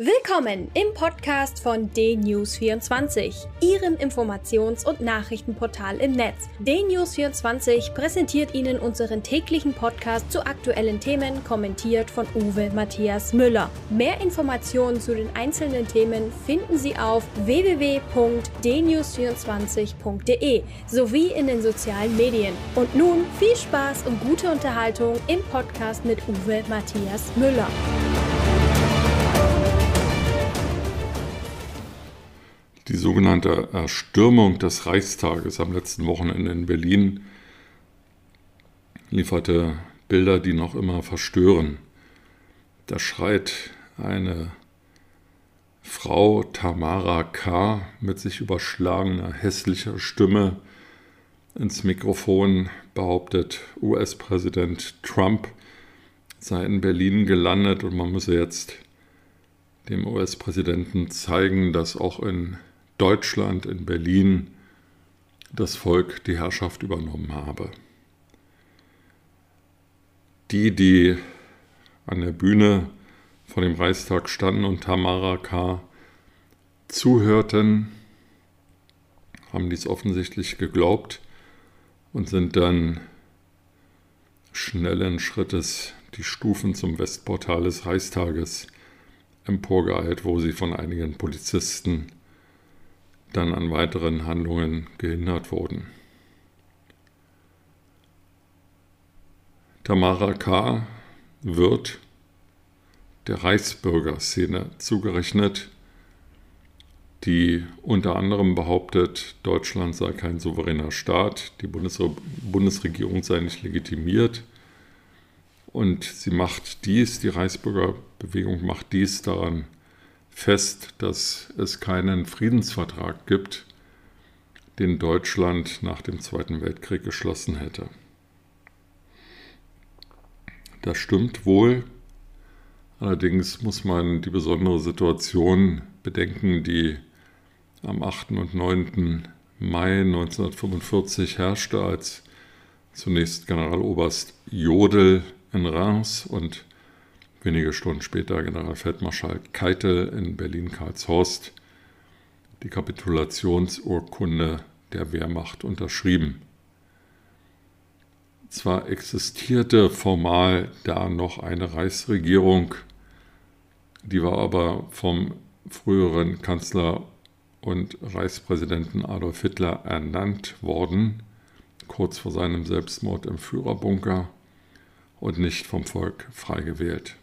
Willkommen im Podcast von DNews24, Ihrem Informations- und Nachrichtenportal im Netz. DNews24 präsentiert Ihnen unseren täglichen Podcast zu aktuellen Themen, kommentiert von Uwe Matthias Müller. Mehr Informationen zu den einzelnen Themen finden Sie auf www.dnews24.de sowie in den sozialen Medien. Und nun viel Spaß und gute Unterhaltung im Podcast mit Uwe Matthias Müller. Die sogenannte Erstürmung des Reichstages am letzten Wochenende in Berlin lieferte Bilder, die noch immer verstören. Da schreit eine Frau Tamara K. mit sich überschlagener hässlicher Stimme ins Mikrofon behauptet, US-Präsident Trump sei in Berlin gelandet und man müsse jetzt dem US-Präsidenten zeigen, dass auch in Deutschland, in Berlin, das Volk die Herrschaft übernommen habe. Die, die an der Bühne vor dem Reichstag standen und Tamara K. zuhörten, haben dies offensichtlich geglaubt und sind dann schnellen Schrittes die Stufen zum Westportal des Reichstages emporgeeilt, wo sie von einigen Polizisten dann an weiteren Handlungen gehindert wurden. Tamara K. wird der Reichsbürgerszene zugerechnet, die unter anderem behauptet, Deutschland sei kein souveräner Staat, die Bundesregierung sei nicht legitimiert. Und sie macht dies, die Reichsbürgerbewegung macht dies daran fest, dass es keinen Friedensvertrag gibt, den Deutschland nach dem Zweiten Weltkrieg geschlossen hätte. Das stimmt wohl. Allerdings muss man die besondere Situation bedenken, die am 8. und 9. Mai 1945 herrschte, als zunächst Generaloberst Jodl in Reims und wenige Stunden später Generalfeldmarschall Keitel in Berlin-Karlshorst die Kapitulationsurkunde der Wehrmacht unterschrieben. Zwar existierte formal da noch eine Reichsregierung, die war aber vom früheren Kanzler und Reichspräsidenten Adolf Hitler ernannt worden, kurz vor seinem Selbstmord im Führerbunker und nicht vom Volk frei gewählt.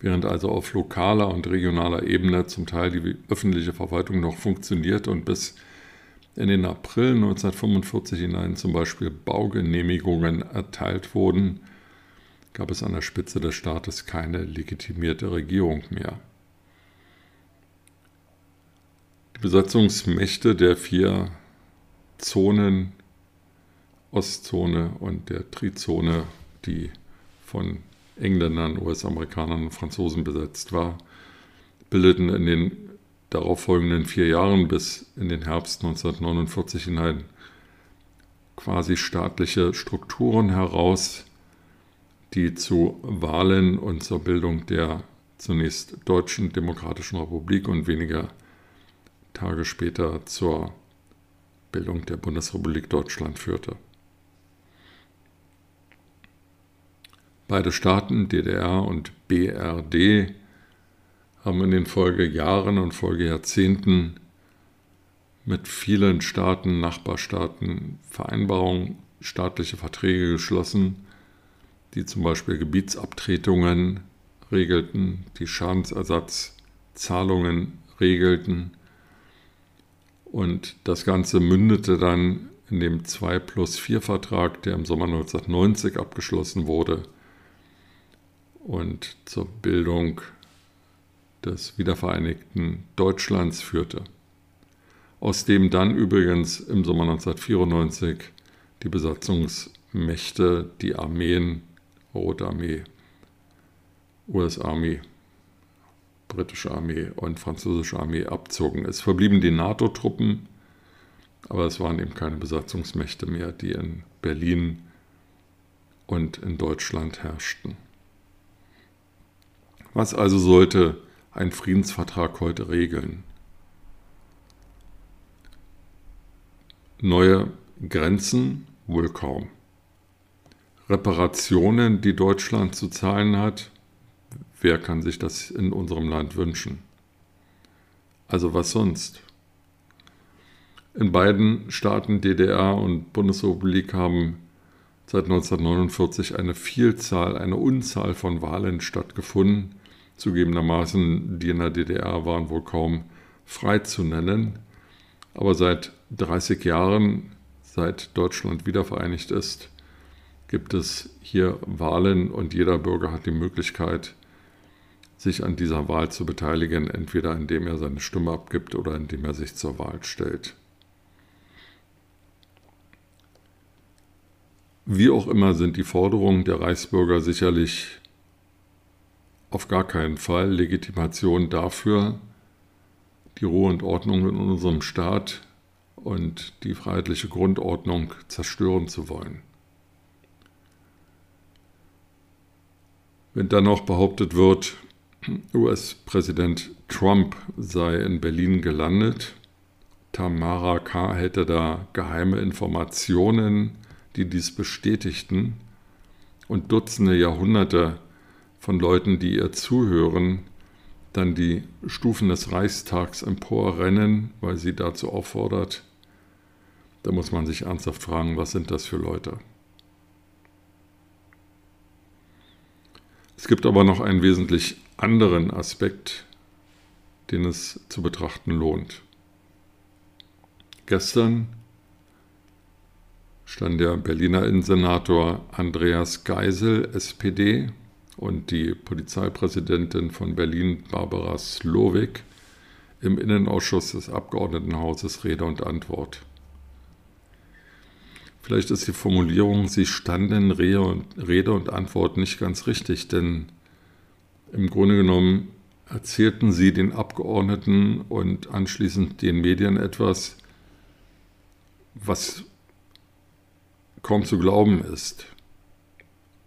Während also auf lokaler und regionaler Ebene zum Teil die öffentliche Verwaltung noch funktioniert und bis in den April 1945 hinein zum Beispiel Baugenehmigungen erteilt wurden, gab es an der Spitze des Staates keine legitimierte Regierung mehr. Die Besatzungsmächte der vier Zonen, Ostzone und der Trizone, die von Engländern, US-Amerikanern und Franzosen besetzt war, bildeten in den darauffolgenden vier Jahren bis in den Herbst 1949 hinein quasi staatliche Strukturen heraus, die zu Wahlen und zur Bildung der zunächst Deutschen Demokratischen Republik und weniger Tage später zur Bildung der Bundesrepublik Deutschland führte. Beide Staaten, DDR und BRD, haben in den Folgejahren und Folgejahrzehnten mit vielen Staaten, Nachbarstaaten Vereinbarungen, staatliche Verträge geschlossen, die zum Beispiel Gebietsabtretungen regelten, die Schadensersatzzahlungen regelten. Und das Ganze mündete dann in dem 2 plus 4 Vertrag, der im Sommer 1990 abgeschlossen wurde, und zur Bildung des wiedervereinigten Deutschlands führte, aus dem dann übrigens im Sommer 1994 die Besatzungsmächte, die Armeen, Rote Armee, US-Armee, britische Armee und französische Armee abzogen. Es verblieben die NATO-Truppen, aber es waren eben keine Besatzungsmächte mehr, die in Berlin und in Deutschland herrschten. Was also sollte ein Friedensvertrag heute regeln? Neue Grenzen wohl kaum. Reparationen, die Deutschland zu zahlen hat, wer kann sich das in unserem Land wünschen? Also was sonst? In beiden Staaten DDR und Bundesrepublik haben seit 1949 eine Vielzahl, eine Unzahl von Wahlen stattgefunden. Zugegebenermaßen, die in der DDR waren wohl kaum frei zu nennen. Aber seit 30 Jahren, seit Deutschland wiedervereinigt ist, gibt es hier Wahlen und jeder Bürger hat die Möglichkeit, sich an dieser Wahl zu beteiligen, entweder indem er seine Stimme abgibt oder indem er sich zur Wahl stellt. Wie auch immer sind die Forderungen der Reichsbürger sicherlich auf gar keinen Fall Legitimation dafür, die Ruhe und Ordnung in unserem Staat und die freiheitliche Grundordnung zerstören zu wollen. Wenn dann noch behauptet wird, US-Präsident Trump sei in Berlin gelandet, Tamara K. hätte da geheime Informationen die dies bestätigten, und Dutzende Jahrhunderte von Leuten, die ihr zuhören, dann die Stufen des Reichstags emporrennen, weil sie dazu auffordert, da muss man sich ernsthaft fragen, was sind das für Leute? Es gibt aber noch einen wesentlich anderen Aspekt, den es zu betrachten lohnt. Gestern stand der Berliner Innensenator Andreas Geisel, SPD, und die Polizeipräsidentin von Berlin, Barbara Slowik, im Innenausschuss des Abgeordnetenhauses Rede und Antwort. Vielleicht ist die Formulierung, sie standen Rede und Antwort nicht ganz richtig, denn im Grunde genommen erzählten sie den Abgeordneten und anschließend den Medien etwas, was kaum zu glauben ist,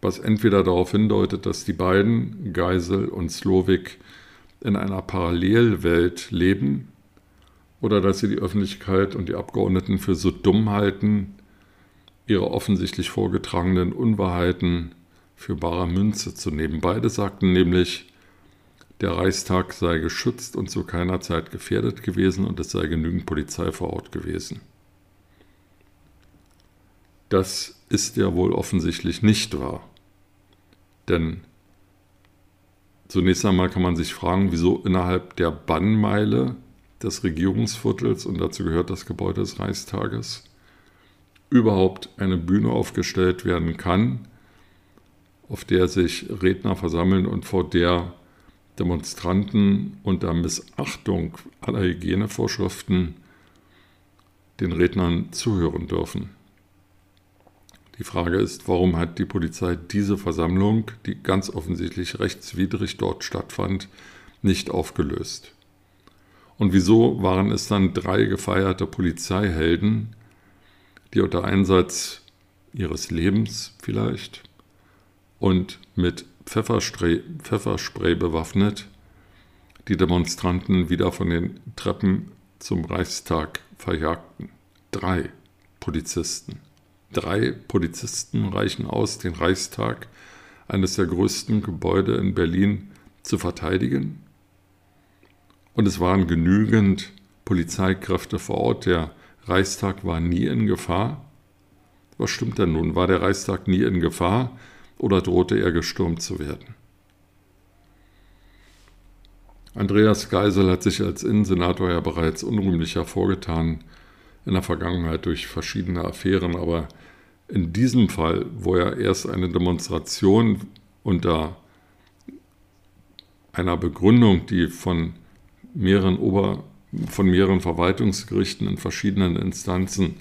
was entweder darauf hindeutet, dass die beiden, Geisel und Slowik, in einer Parallelwelt leben, oder dass sie die Öffentlichkeit und die Abgeordneten für so dumm halten, ihre offensichtlich vorgetragenen Unwahrheiten für bare Münze zu nehmen. Beide sagten nämlich, der Reichstag sei geschützt und zu keiner Zeit gefährdet gewesen und es sei genügend Polizei vor Ort gewesen. Das ist ja wohl offensichtlich nicht wahr. Denn zunächst einmal kann man sich fragen, wieso innerhalb der Bannmeile des Regierungsviertels, und dazu gehört das Gebäude des Reichstages, überhaupt eine Bühne aufgestellt werden kann, auf der sich Redner versammeln und vor der Demonstranten unter Missachtung aller Hygienevorschriften den Rednern zuhören dürfen. Die Frage ist, warum hat die Polizei diese Versammlung, die ganz offensichtlich rechtswidrig dort stattfand, nicht aufgelöst? Und wieso waren es dann drei gefeierte Polizeihelden, die unter Einsatz ihres Lebens vielleicht und mit Pfefferspray, Pfefferspray bewaffnet die Demonstranten wieder von den Treppen zum Reichstag verjagten? Drei Polizisten. Drei Polizisten reichen aus, den Reichstag, eines der größten Gebäude in Berlin, zu verteidigen. Und es waren genügend Polizeikräfte vor Ort. Der Reichstag war nie in Gefahr. Was stimmt denn nun? War der Reichstag nie in Gefahr oder drohte er gestürmt zu werden? Andreas Geisel hat sich als Innensenator ja bereits unrühmlich hervorgetan in der Vergangenheit durch verschiedene Affären, aber in diesem Fall, wo er erst eine Demonstration unter einer Begründung, die von mehreren Ober von mehreren Verwaltungsgerichten in verschiedenen Instanzen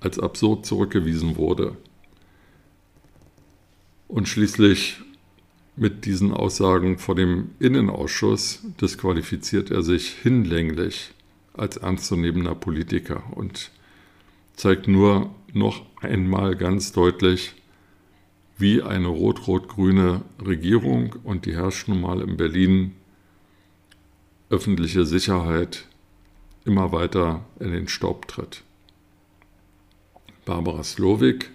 als absurd zurückgewiesen wurde. Und schließlich mit diesen Aussagen vor dem Innenausschuss disqualifiziert er sich hinlänglich als ernstzunehmender Politiker und zeigt nur noch einmal ganz deutlich, wie eine rot-rot-grüne Regierung und die herrscht nun mal in Berlin öffentliche Sicherheit immer weiter in den Staub tritt. Barbara Slowik,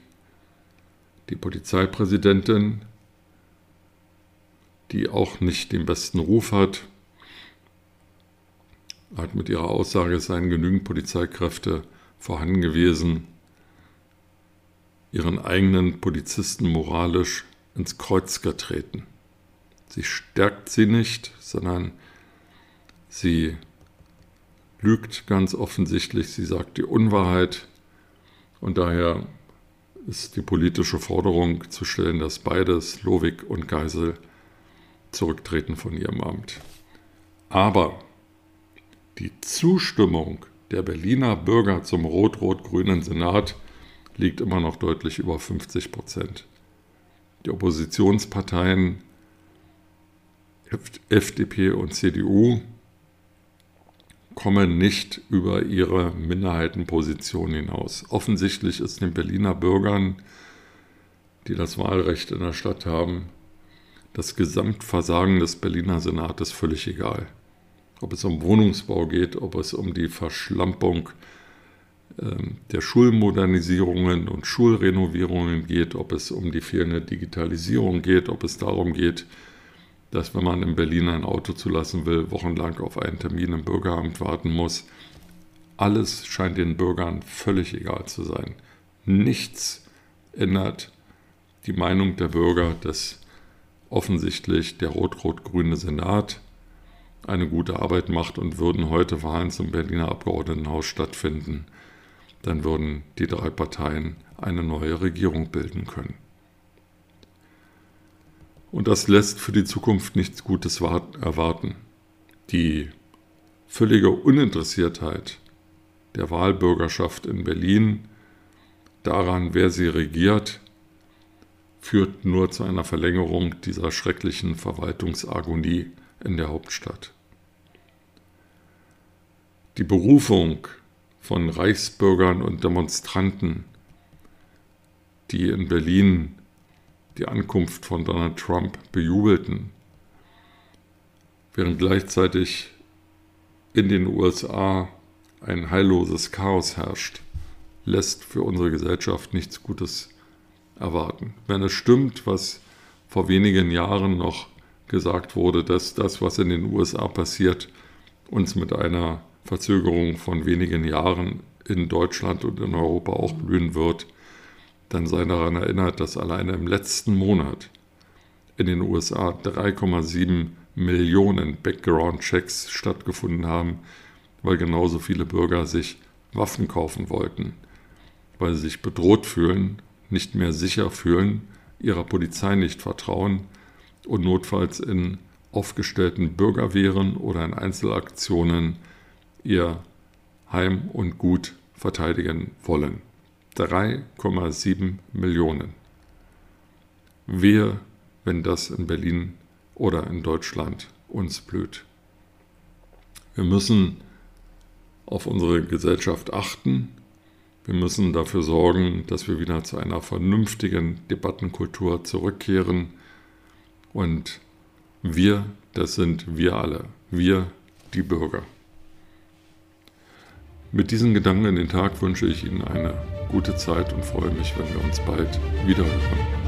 die Polizeipräsidentin, die auch nicht den besten Ruf hat, hat mit ihrer Aussage, es seien genügend Polizeikräfte vorhanden gewesen, ihren eigenen Polizisten moralisch ins Kreuz getreten. Sie stärkt sie nicht, sondern sie lügt ganz offensichtlich, sie sagt die Unwahrheit und daher ist die politische Forderung zu stellen, dass beide, Slowik und Geisel, zurücktreten von ihrem Amt. Aber die Zustimmung der Berliner Bürger zum rot-rot-grünen Senat liegt immer noch deutlich über 50 Prozent. Die Oppositionsparteien FDP und CDU kommen nicht über ihre Minderheitenposition hinaus. Offensichtlich ist den Berliner Bürgern, die das Wahlrecht in der Stadt haben, das Gesamtversagen des Berliner Senates völlig egal. Ob es um Wohnungsbau geht, ob es um die Verschlampung ähm, der Schulmodernisierungen und Schulrenovierungen geht, ob es um die fehlende Digitalisierung geht, ob es darum geht, dass wenn man in Berlin ein Auto zulassen will, wochenlang auf einen Termin im Bürgeramt warten muss. Alles scheint den Bürgern völlig egal zu sein. Nichts ändert die Meinung der Bürger, dass offensichtlich der rot-rot-grüne Senat eine gute Arbeit macht und würden heute Wahlen zum Berliner Abgeordnetenhaus stattfinden, dann würden die drei Parteien eine neue Regierung bilden können. Und das lässt für die Zukunft nichts Gutes erwarten. Die völlige Uninteressiertheit der Wahlbürgerschaft in Berlin daran, wer sie regiert, führt nur zu einer Verlängerung dieser schrecklichen Verwaltungsagonie in der Hauptstadt. Die Berufung von Reichsbürgern und Demonstranten, die in Berlin die Ankunft von Donald Trump bejubelten, während gleichzeitig in den USA ein heilloses Chaos herrscht, lässt für unsere Gesellschaft nichts Gutes erwarten. Wenn es stimmt, was vor wenigen Jahren noch gesagt wurde, dass das, was in den USA passiert, uns mit einer Verzögerung von wenigen Jahren in Deutschland und in Europa auch blühen wird, dann sei daran erinnert, dass alleine im letzten Monat in den USA 3,7 Millionen Background-Checks stattgefunden haben, weil genauso viele Bürger sich Waffen kaufen wollten, weil sie sich bedroht fühlen, nicht mehr sicher fühlen, ihrer Polizei nicht vertrauen und notfalls in aufgestellten Bürgerwehren oder in Einzelaktionen ihr Heim und Gut verteidigen wollen. 3,7 Millionen. Wehe, wenn das in Berlin oder in Deutschland uns blüht. Wir müssen auf unsere Gesellschaft achten. Wir müssen dafür sorgen, dass wir wieder zu einer vernünftigen Debattenkultur zurückkehren. Und wir, das sind wir alle, wir die Bürger. Mit diesen Gedanken in den Tag wünsche ich Ihnen eine gute Zeit und freue mich, wenn wir uns bald wiederhören.